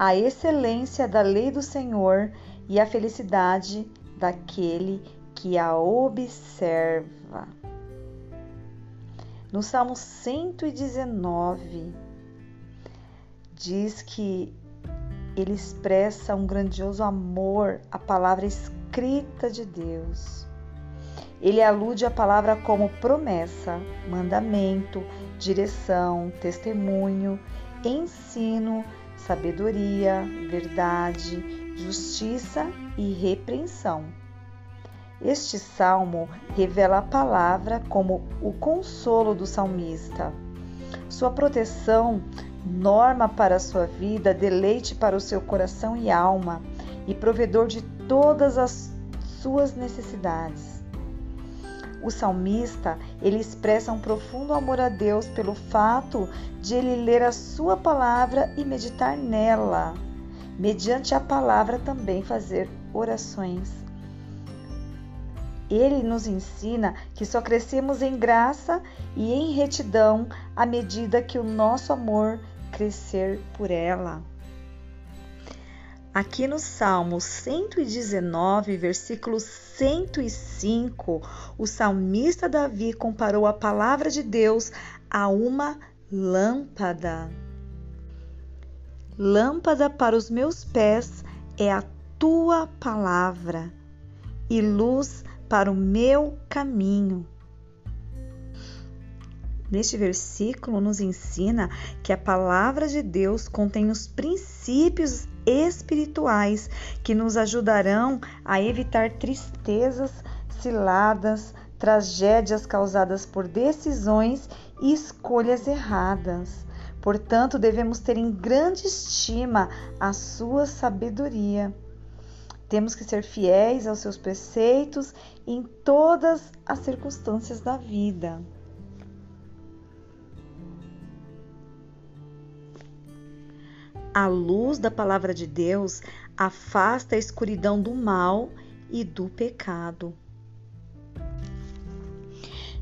a excelência da lei do Senhor e a felicidade daquele que a observa. No Salmo 119, diz que ele expressa um grandioso amor à palavra escrita de Deus. Ele alude à palavra como promessa, mandamento, direção, testemunho, ensino, sabedoria, verdade, justiça e repreensão. Este salmo revela a palavra como o consolo do salmista, sua proteção, norma para a sua vida, deleite para o seu coração e alma, e provedor de todas as suas necessidades. O salmista, ele expressa um profundo amor a Deus pelo fato de ele ler a sua palavra e meditar nela. Mediante a palavra também fazer orações. Ele nos ensina que só crescemos em graça e em retidão à medida que o nosso amor crescer por ela. Aqui no Salmo 119, versículo 105, o salmista Davi comparou a palavra de Deus a uma lâmpada. Lâmpada para os meus pés é a tua palavra e luz para o meu caminho. Neste versículo nos ensina que a palavra de Deus contém os princípios espirituais que nos ajudarão a evitar tristezas, ciladas, tragédias causadas por decisões e escolhas erradas. Portanto, devemos ter em grande estima a sua sabedoria. Temos que ser fiéis aos seus preceitos em todas as circunstâncias da vida. A luz da palavra de Deus afasta a escuridão do mal e do pecado.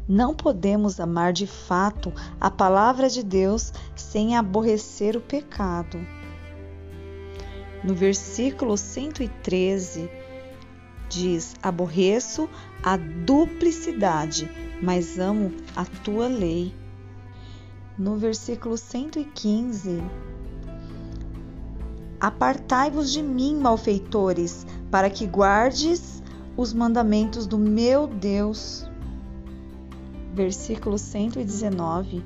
Não podemos amar de fato a palavra de Deus sem aborrecer o pecado. No versículo 113 diz: Aborreço a duplicidade, mas amo a tua lei. No versículo 115, Apartai-vos de mim, malfeitores, para que guardes os mandamentos do meu Deus. Versículo 119.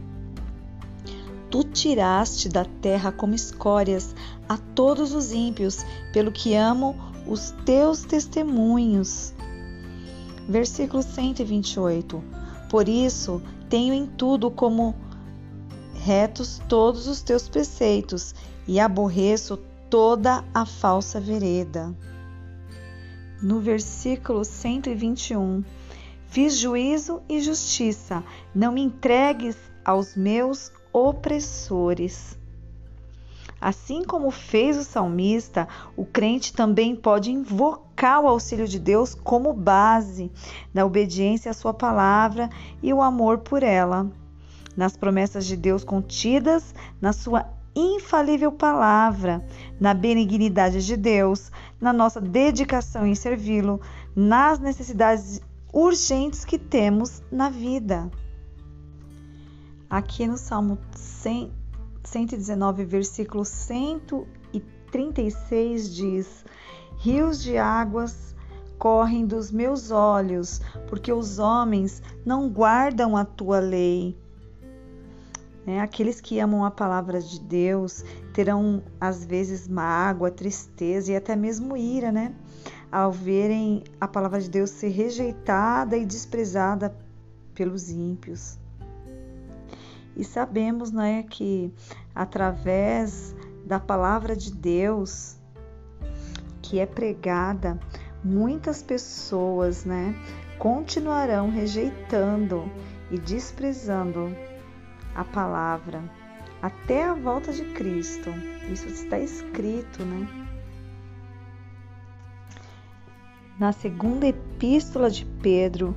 Tu tiraste da terra como escórias a todos os ímpios, pelo que amo os teus testemunhos. Versículo 128. Por isso tenho em tudo como retos todos os teus preceitos e aborreço toda a falsa vereda. No versículo 121, fiz juízo e justiça, não me entregues aos meus opressores. Assim como fez o salmista, o crente também pode invocar o auxílio de Deus como base da obediência à sua palavra e o amor por ela. Nas promessas de Deus contidas na sua infalível palavra, na benignidade de Deus, na nossa dedicação em servi-lo, nas necessidades urgentes que temos na vida. Aqui no Salmo 100, 119, versículo 136 diz: Rios de águas correm dos meus olhos, porque os homens não guardam a tua lei. Né? Aqueles que amam a palavra de Deus terão às vezes mágoa, tristeza e até mesmo ira, né? Ao verem a palavra de Deus ser rejeitada e desprezada pelos ímpios. E sabemos, né, que através da palavra de Deus que é pregada, muitas pessoas, né, continuarão rejeitando e desprezando a palavra até a volta de Cristo. Isso está escrito, né? Na segunda epístola de Pedro,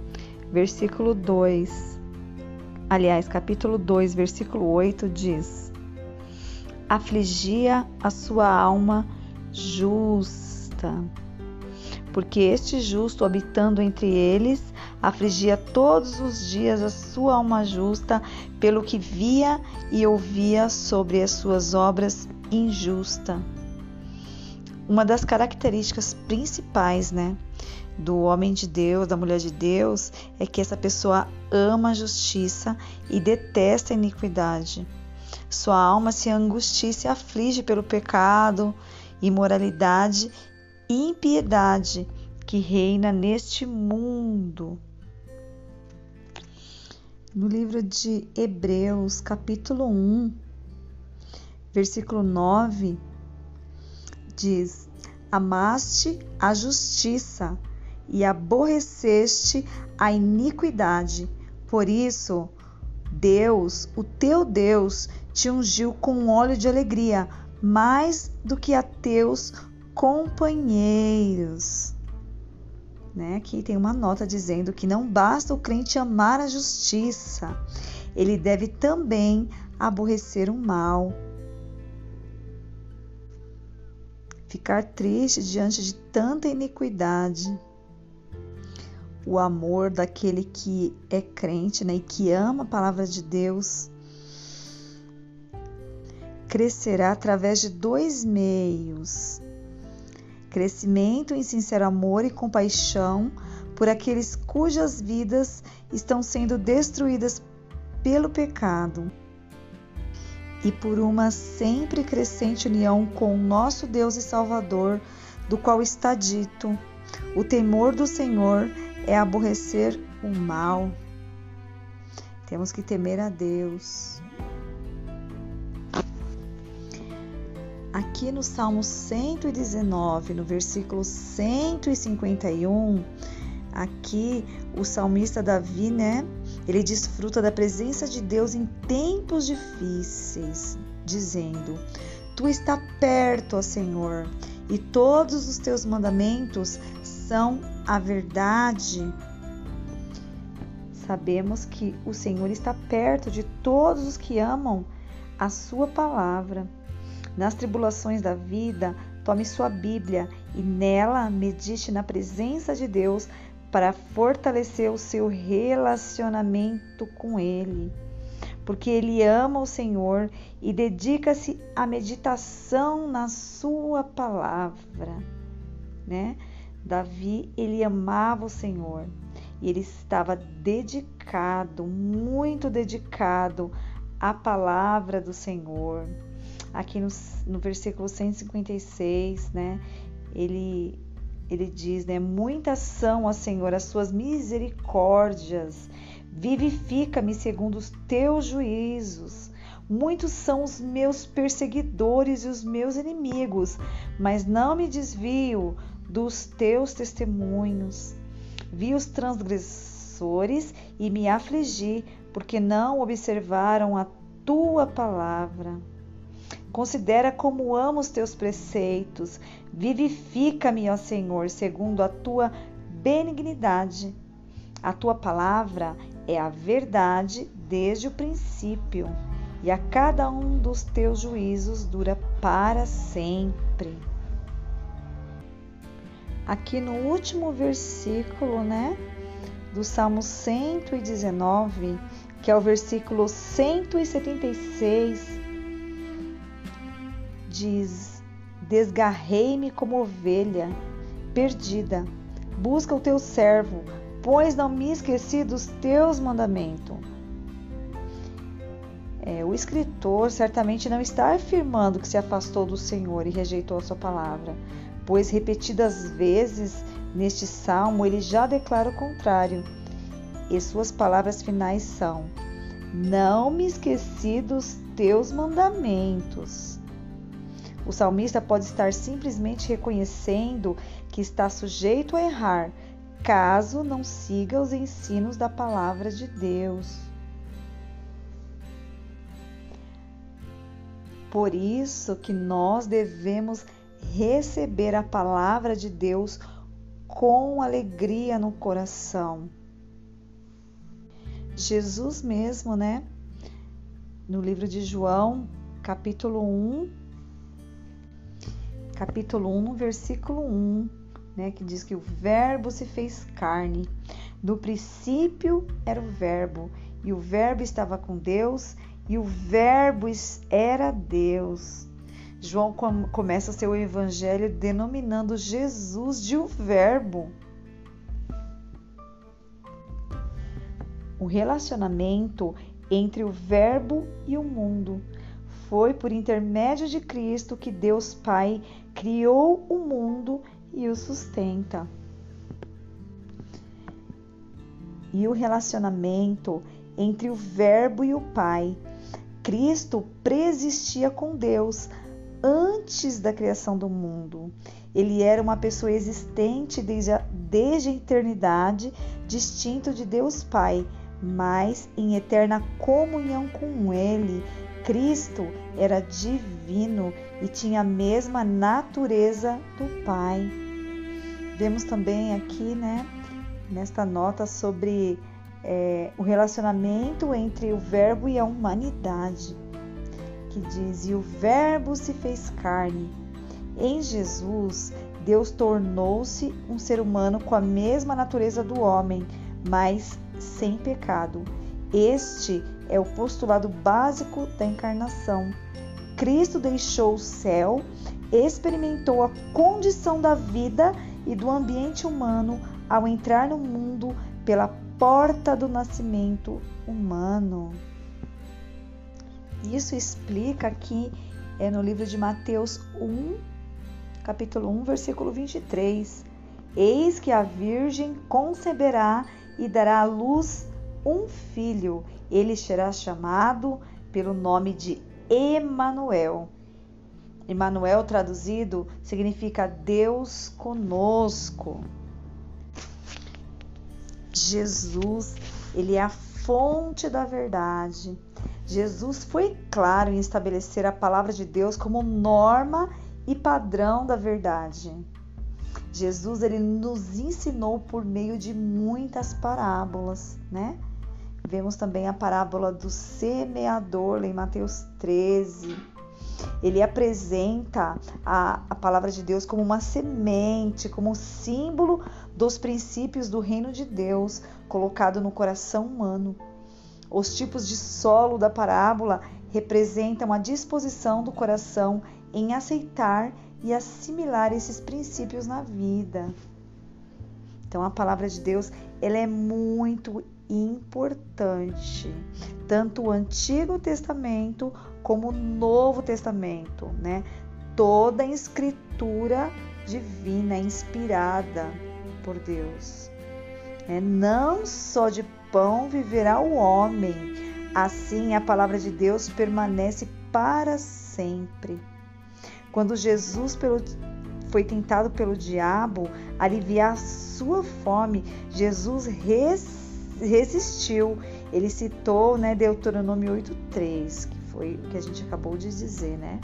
versículo 2, aliás, capítulo 2, versículo 8 diz: afligia a sua alma justa. Porque este justo, habitando entre eles, afligia todos os dias a sua alma justa, pelo que via e ouvia sobre as suas obras injusta. Uma das características principais, né, do homem de Deus, da mulher de Deus, é que essa pessoa ama a justiça e detesta a iniquidade. Sua alma se angustia e se aflige pelo pecado, imoralidade e impiedade que reina neste mundo. No livro de Hebreus, capítulo 1, versículo 9, diz: Amaste a justiça e aborreceste a iniquidade. Por isso, Deus, o teu Deus, te ungiu com óleo de alegria, mais do que a teus companheiros. Né? Aqui tem uma nota dizendo que não basta o crente amar a justiça, ele deve também aborrecer o mal. Ficar triste diante de tanta iniquidade o amor daquele que é crente né, e que ama a palavra de Deus crescerá através de dois meios: crescimento em sincero amor e compaixão por aqueles cujas vidas estão sendo destruídas pelo pecado e por uma sempre crescente união com o nosso Deus e Salvador, do qual está dito: o temor do Senhor é aborrecer o mal. Temos que temer a Deus. Aqui no Salmo 119, no versículo 151, aqui o salmista Davi, né? Ele desfruta da presença de Deus em tempos difíceis, dizendo: Tu está perto, ó Senhor, e todos os teus mandamentos são a verdade. Sabemos que o Senhor está perto de todos os que amam a Sua palavra. Nas tribulações da vida, tome sua Bíblia e nela medite na presença de Deus para fortalecer o seu relacionamento com Ele. Porque ele ama o Senhor e dedica-se à meditação na Sua palavra, né? Davi, ele amava o Senhor e ele estava dedicado, muito dedicado à palavra do Senhor. Aqui no, no versículo 156, né, ele, ele diz, né, muitas são, ó Senhor, as suas misericórdias, vivifica-me segundo os teus juízos. Muitos são os meus perseguidores e os meus inimigos, mas não me desvio dos teus testemunhos. Vi os transgressores e me afligi, porque não observaram a tua palavra. Considera como amo os teus preceitos. Vivifica-me, ó Senhor, segundo a tua benignidade. A tua palavra é a verdade desde o princípio, e a cada um dos teus juízos dura para sempre aqui no último versículo, né, do Salmo 119, que é o versículo 176, diz: Desgarrei-me como ovelha perdida. Busca o teu servo, pois não me esqueci dos teus mandamentos. É, o escritor certamente não está afirmando que se afastou do Senhor e rejeitou a sua palavra, pois repetidas vezes neste salmo ele já declara o contrário. E suas palavras finais são: Não me esqueci dos teus mandamentos. O salmista pode estar simplesmente reconhecendo que está sujeito a errar, caso não siga os ensinos da palavra de Deus. Por isso que nós devemos receber a palavra de Deus com alegria no coração. Jesus mesmo, né? No livro de João, capítulo 1, capítulo 1, versículo 1, né, que diz que o verbo se fez carne. No princípio era o verbo, e o verbo estava com Deus, e o verbo era Deus. João começa seu evangelho denominando Jesus de o verbo. O relacionamento entre o Verbo e o mundo. Foi por intermédio de Cristo que Deus Pai criou o mundo e o sustenta. E o relacionamento entre o Verbo e o Pai. Cristo preexistia com Deus antes da criação do mundo. Ele era uma pessoa existente desde a, desde a eternidade, distinto de Deus Pai mas em eterna comunhão com Ele. Cristo era divino e tinha a mesma natureza do Pai. Vemos também aqui, né, nesta nota sobre é, o relacionamento entre o Verbo e a humanidade, que diz: E o Verbo se fez carne. Em Jesus, Deus tornou-se um ser humano com a mesma natureza do homem, mas sem pecado. Este é o postulado básico da encarnação. Cristo deixou o céu, experimentou a condição da vida e do ambiente humano ao entrar no mundo pela porta do nascimento humano. Isso explica aqui é no livro de Mateus 1, capítulo 1, versículo 23. Eis que a virgem conceberá e dará à luz um filho. Ele será chamado pelo nome de Emanuel. Emanuel traduzido significa Deus conosco. Jesus, ele é a fonte da verdade. Jesus foi claro em estabelecer a palavra de Deus como norma e padrão da verdade. Jesus ele nos ensinou por meio de muitas parábolas, né? Vemos também a parábola do semeador em Mateus 13. Ele apresenta a, a palavra de Deus como uma semente, como um símbolo dos princípios do reino de Deus colocado no coração humano. Os tipos de solo da parábola representam a disposição do coração em aceitar e assimilar esses princípios na vida. Então a palavra de Deus, ela é muito importante, tanto o Antigo Testamento como o Novo Testamento, né? Toda a escritura divina inspirada por Deus. É, não só de pão viverá o homem, assim a palavra de Deus permanece para sempre. Quando Jesus pelo, foi tentado pelo diabo aliviar sua fome, Jesus res, resistiu. Ele citou né, Deuteronômio 8,3, que foi o que a gente acabou de dizer, né?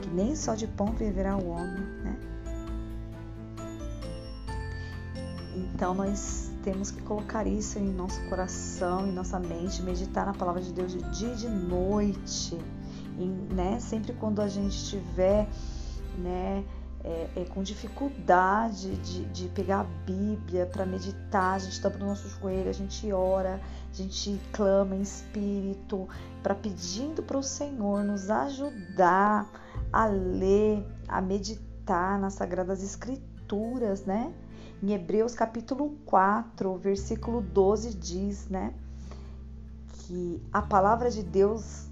Que nem só de pão viverá o homem, né? Então nós temos que colocar isso em nosso coração, em nossa mente, meditar na palavra de Deus de dia e de noite. E, né, sempre quando a gente estiver né, é, é, com dificuldade de, de pegar a Bíblia para meditar, a gente dobra o nosso joelho, a gente ora, a gente clama em espírito, para pedindo para o Senhor nos ajudar a ler, a meditar nas Sagradas Escrituras, né? Em Hebreus capítulo 4, versículo 12 diz, né? Que a palavra de Deus,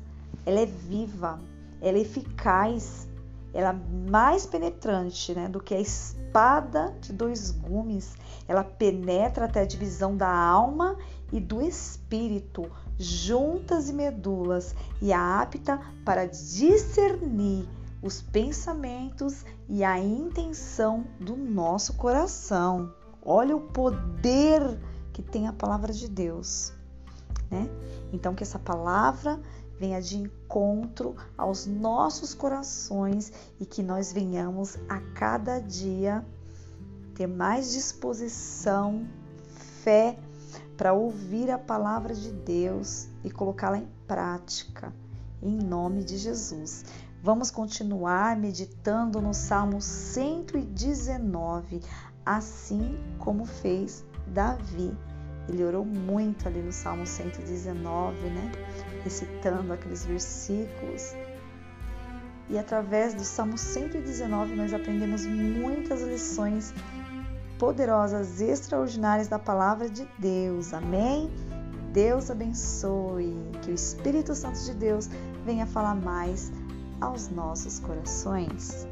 ela é viva, ela é eficaz, ela é mais penetrante né, do que a espada de dois gumes. Ela penetra até a divisão da alma e do espírito, juntas e medulas, e é apta para discernir os pensamentos e a intenção do nosso coração. Olha o poder que tem a palavra de Deus, né? Então que essa palavra venha de encontro aos nossos corações e que nós venhamos a cada dia ter mais disposição, fé para ouvir a palavra de Deus e colocá-la em prática. em nome de Jesus. Vamos continuar meditando no Salmo 119, assim como fez Davi. Ele orou muito ali no Salmo 119, né? Recitando aqueles versículos. E através do Salmo 119 nós aprendemos muitas lições poderosas, extraordinárias da palavra de Deus. Amém? Deus abençoe, que o Espírito Santo de Deus venha falar mais aos nossos corações.